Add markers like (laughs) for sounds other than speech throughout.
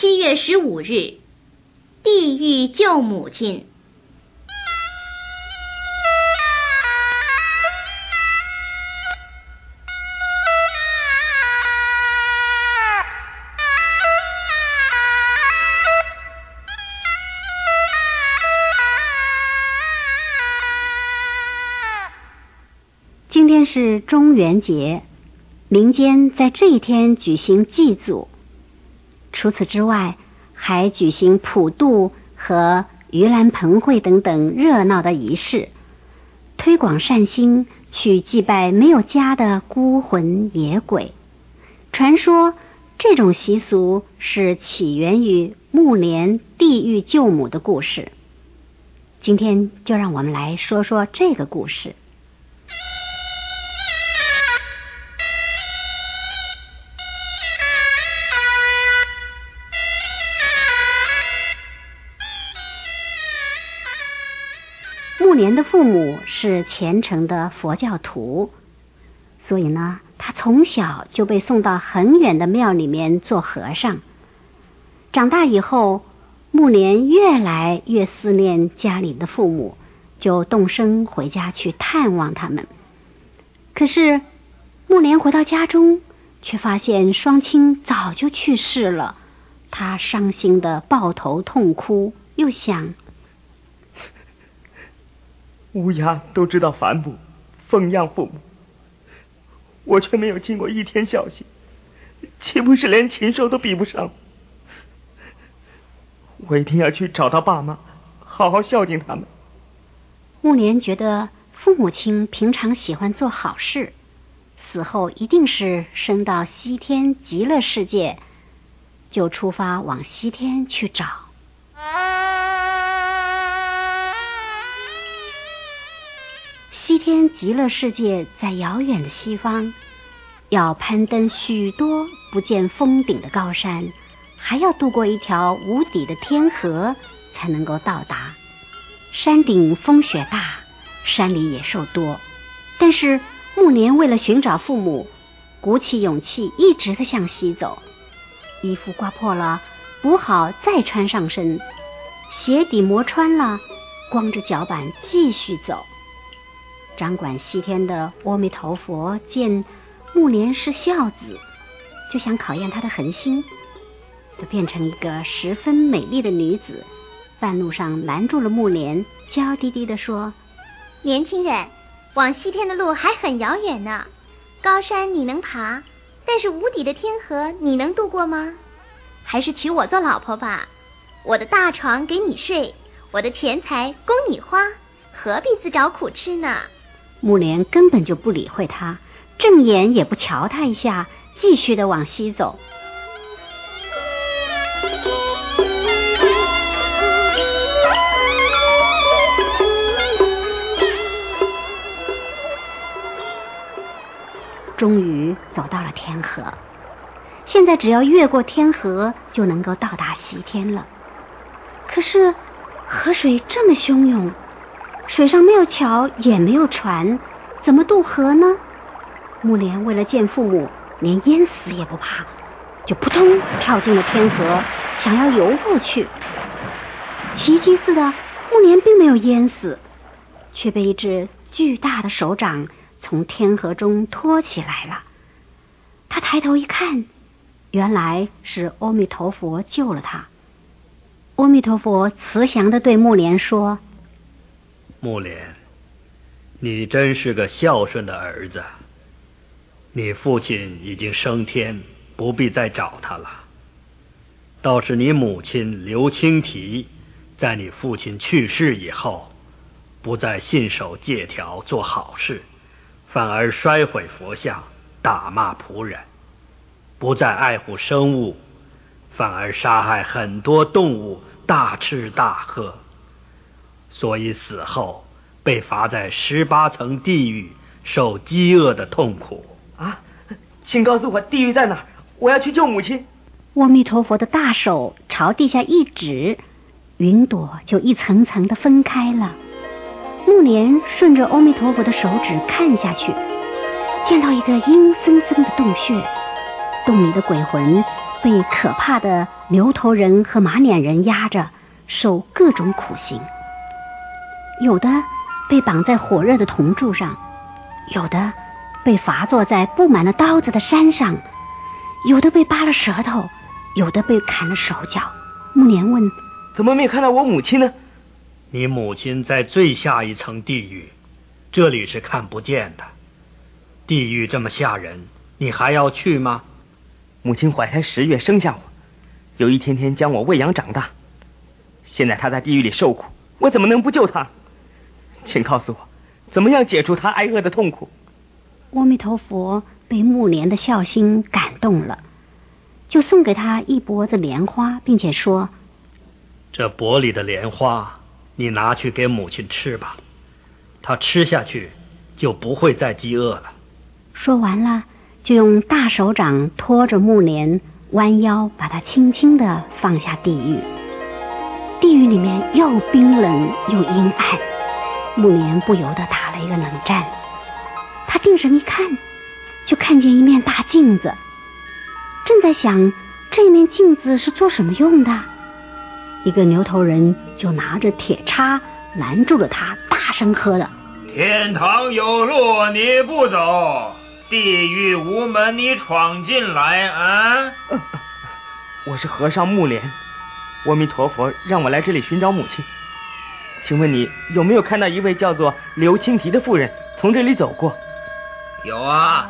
七月十五日，地狱救母亲。今天是中元节，民间在这一天举行祭祖。除此之外，还举行普渡和盂兰盆会等等热闹的仪式，推广善心，去祭拜没有家的孤魂野鬼。传说这种习俗是起源于木莲地狱救母的故事。今天就让我们来说说这个故事。暮年的父母是虔诚的佛教徒，所以呢，他从小就被送到很远的庙里面做和尚。长大以后，木莲越来越思念家里的父母，就动身回家去探望他们。可是，木莲回到家中，却发现双亲早就去世了。他伤心的抱头痛哭，又想。乌鸦都知道反哺、奉养父母，我却没有尽过一天孝心，岂不是连禽兽都比不上？我一定要去找到爸妈，好好孝敬他们。暮年觉得父母亲平常喜欢做好事，死后一定是升到西天极乐世界，就出发往西天去找。天极乐世界在遥远的西方，要攀登许多不见峰顶的高山，还要渡过一条无底的天河，才能够到达。山顶风雪大，山里野兽多，但是暮年为了寻找父母，鼓起勇气，一直的向西走。衣服刮破了，补好再穿上身；鞋底磨穿了，光着脚板继续走。掌管西天的阿弥陀佛见木莲是孝子，就想考验他的恒心，就变成一个十分美丽的女子，半路上拦住了木莲，娇滴滴的说：“年轻人，往西天的路还很遥远呢。高山你能爬，但是无底的天河你能渡过吗？还是娶我做老婆吧，我的大床给你睡，我的钱财供你花，何必自找苦吃呢？”木莲根本就不理会他，正眼也不瞧他一下，继续的往西走。终于走到了天河，现在只要越过天河，就能够到达西天了。可是河水这么汹涌。水上没有桥，也没有船，怎么渡河呢？木莲为了见父母，连淹死也不怕，就扑通跳进了天河，想要游过去。奇迹似的，木莲并没有淹死，却被一只巨大的手掌从天河中托起来了。他抬头一看，原来是阿弥陀佛救了他。阿弥陀佛慈祥的对木莲说。木莲，你真是个孝顺的儿子。你父亲已经升天，不必再找他了。倒是你母亲刘青提，在你父亲去世以后，不再信守戒条做好事，反而摔毁佛像，打骂仆人；不再爱护生物，反而杀害很多动物，大吃大喝。所以死后被罚在十八层地狱，受饥饿的痛苦。啊，请告诉我地狱在哪儿？我要去救母亲。阿弥陀佛的大手朝地下一指，云朵就一层层的分开了。木莲顺着阿弥陀佛的手指看下去，见到一个阴森森的洞穴，洞里的鬼魂被可怕的牛头人和马脸人压着，受各种苦刑。有的被绑在火热的铜柱上，有的被罚坐在布满了刀子的山上，有的被扒了舌头，有的被砍了手脚。木莲问：“怎么没有看到我母亲呢？”你母亲在最下一层地狱，这里是看不见的。地狱这么吓人，你还要去吗？母亲怀胎十月生下我，又一天天将我喂养长大。现在她在地狱里受苦，我怎么能不救她？请告诉我，怎么样解除他挨饿的痛苦？阿弥陀佛被木莲的孝心感动了，就送给他一脖子莲花，并且说：“这钵里的莲花。”你拿去给母亲吃吧，她吃下去就不会再饥饿了。说完了，就用大手掌托着木莲，弯腰把它轻轻的放下地狱。地狱里面又冰冷又阴暗，木莲不由得打了一个冷战。他定神一看，就看见一面大镜子，正在想这面镜子是做什么用的。一个牛头人就拿着铁叉拦住了他，大声喝道：“天堂有路你不走，地狱无门你闯进来啊！”我是和尚木莲，阿弥陀佛让我来这里寻找母亲。请问你有没有看到一位叫做刘青提的妇人从这里走过？有啊，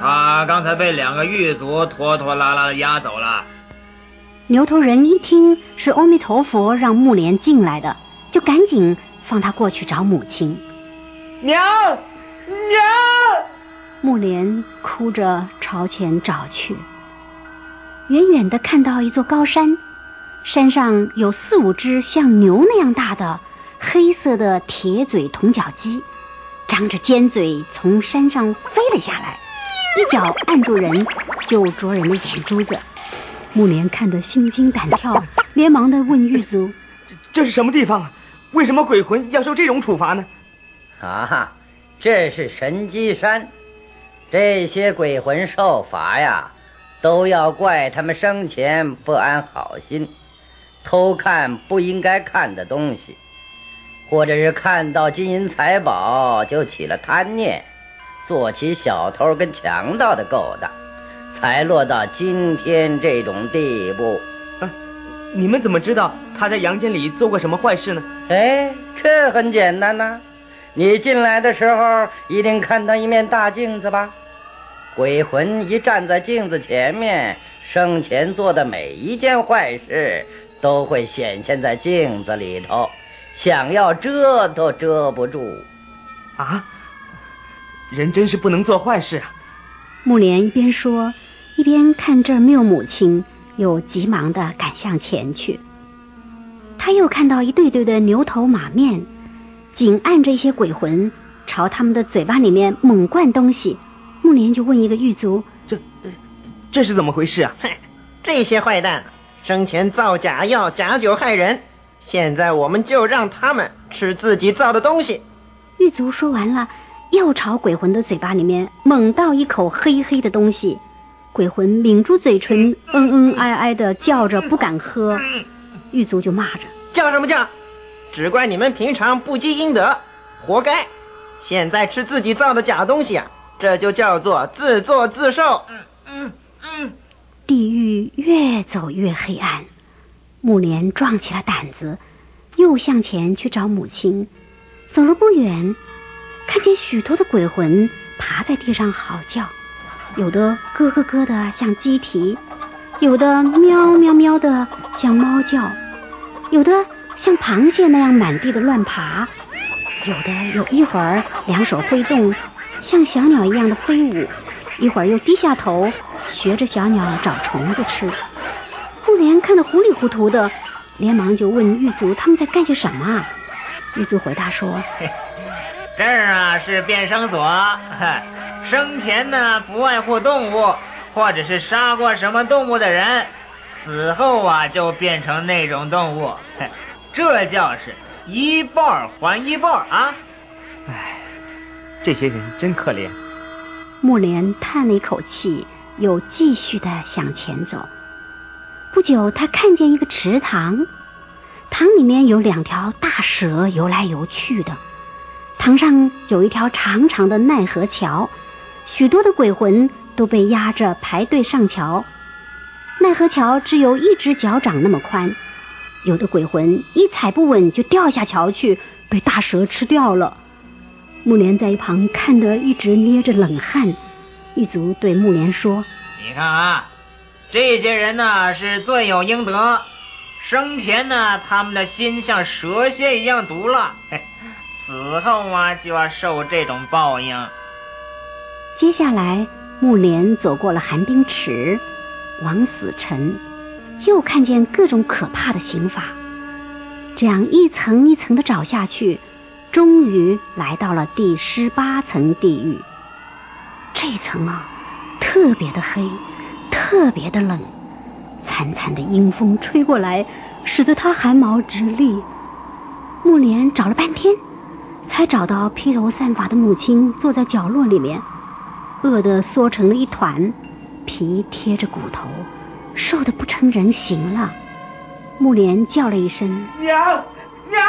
她刚才被两个狱卒拖拖拉拉的押走了。牛头人一听是阿弥陀佛让木莲进来的，就赶紧放他过去找母亲。娘娘，木莲哭着朝前找去，远远的看到一座高山，山上有四五只像牛那样大的黑色的铁嘴铜角鸡，张着尖嘴从山上飞了下来，一脚按住人，就啄人的眼珠子。木莲看得心惊胆跳，连忙的问狱卒：“这这是什么地方啊？为什么鬼魂要受这种处罚呢？”啊，这是神机山，这些鬼魂受罚呀，都要怪他们生前不安好心，偷看不应该看的东西，或者是看到金银财宝就起了贪念，做起小偷跟强盗的勾当。才落到今天这种地步。啊，你们怎么知道他在阳间里做过什么坏事呢？哎，这很简单呐。你进来的时候一定看到一面大镜子吧？鬼魂一站在镜子前面，生前做的每一件坏事都会显现在镜子里头，想要遮都遮不住。啊，人真是不能做坏事啊！木莲一边说。一边看这儿没有母亲，又急忙的赶向前去。他又看到一对对的牛头马面，紧按着一些鬼魂，朝他们的嘴巴里面猛灌东西。木莲就问一个狱卒：“这这是怎么回事啊？”“哼，(laughs) 这些坏蛋生前造假药、假酒害人，现在我们就让他们吃自己造的东西。”狱卒说完了，又朝鬼魂的嘴巴里面猛倒一口黑黑的东西。鬼魂抿住嘴唇，嗯嗯哀哀的叫着，不敢喝。狱卒就骂着：“叫什么叫？只怪你们平常不积阴德，活该！现在吃自己造的假东西啊，这就叫做自作自受。”嗯嗯嗯。地狱越走越黑暗，木莲壮起了胆子，又向前去找母亲。走了不远，看见许多的鬼魂爬在地上嚎叫。有的咯咯咯的像鸡啼，有的喵喵喵的像猫叫，有的像螃蟹那样满地的乱爬，有的有一会儿两手挥动，像小鸟一样的飞舞，一会儿又低下头学着小鸟找虫子吃。妇莲看得糊里糊涂的，连忙就问狱卒他们在干些什么。狱卒回答说：“ (laughs) 这儿啊是变声所。(laughs) ”生前呢，不外乎动物，或者是杀过什么动物的人，死后啊就变成那种动物，(laughs) 这叫是一半还一半啊！哎，这些人真可怜。木莲叹了一口气，又继续的向前走。不久，他看见一个池塘，塘里面有两条大蛇游来游去的，塘上有一条长长的奈何桥，许多的鬼魂都被压着排队上桥。奈何桥只有一只脚掌那么宽，有的鬼魂一踩不稳就掉下桥去，被大蛇吃掉了。木莲在一旁看得一直捏着冷汗，一族对木莲说：“你看啊，这些人呢是罪有应得，生前呢他们的心像蛇蝎一样毒辣，(laughs) 死后啊就要受这种报应。”接下来，木莲走过了寒冰池。往死沉，又看见各种可怕的刑法，这样一层一层的找下去，终于来到了第十八层地狱。这层啊，特别的黑，特别的冷，惨惨的阴风吹过来，使得他汗毛直立。木莲找了半天，才找到披头散发的母亲坐在角落里面，饿得缩成了一团。皮贴着骨头，瘦得不成人形了。木莲叫了一声“娘，娘，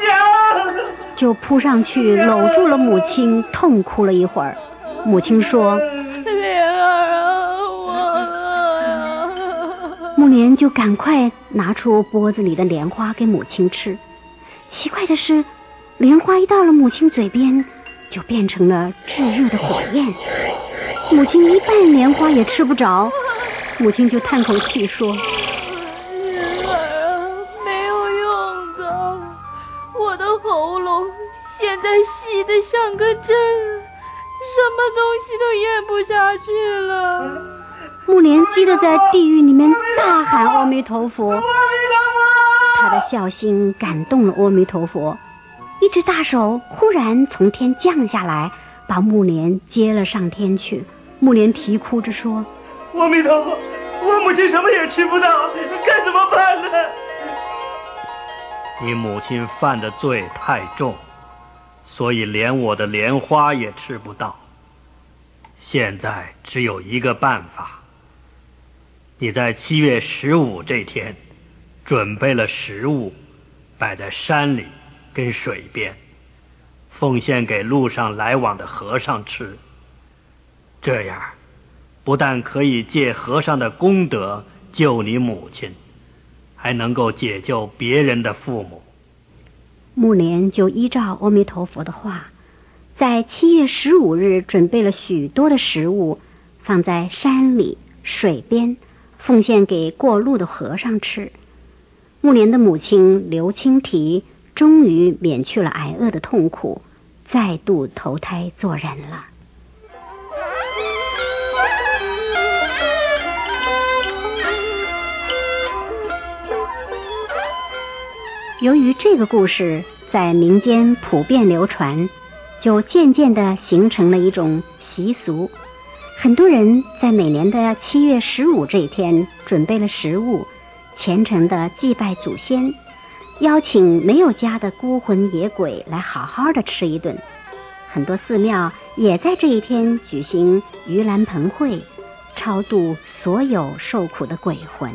娘”，就扑上去搂住了母亲，痛哭了一会儿。母亲说：“莲儿啊，我饿木莲就赶快拿出钵子里的莲花给母亲吃。奇怪的是，莲花一到了母亲嘴边。就变成了炙热的火焰，母亲一半莲花也吃不着，母亲就叹口气说：“人儿没有用的，我的喉咙现在细的像个针，什么东西都咽不下去了。”木莲急得在地狱里面大喊：“阿弥陀佛！”他的孝心感动了阿弥陀佛。一只大手忽然从天降下来，把木莲接了上天去。木莲啼哭着说：“阿弥陀佛，我母亲什么也吃不到，该怎么办呢？”你母亲犯的罪太重，所以连我的莲花也吃不到。现在只有一个办法，你在七月十五这天准备了食物，摆在山里。跟水边，奉献给路上来往的和尚吃。这样，不但可以借和尚的功德救你母亲，还能够解救别人的父母。木莲就依照阿弥陀佛的话，在七月十五日准备了许多的食物，放在山里、水边，奉献给过路的和尚吃。木莲的母亲刘青提。终于免去了挨饿的痛苦，再度投胎做人了。由于这个故事在民间普遍流传，就渐渐的形成了一种习俗。很多人在每年的七月十五这一天准备了食物，虔诚的祭拜祖先。邀请没有家的孤魂野鬼来好好的吃一顿，很多寺庙也在这一天举行盂兰盆会，超度所有受苦的鬼魂。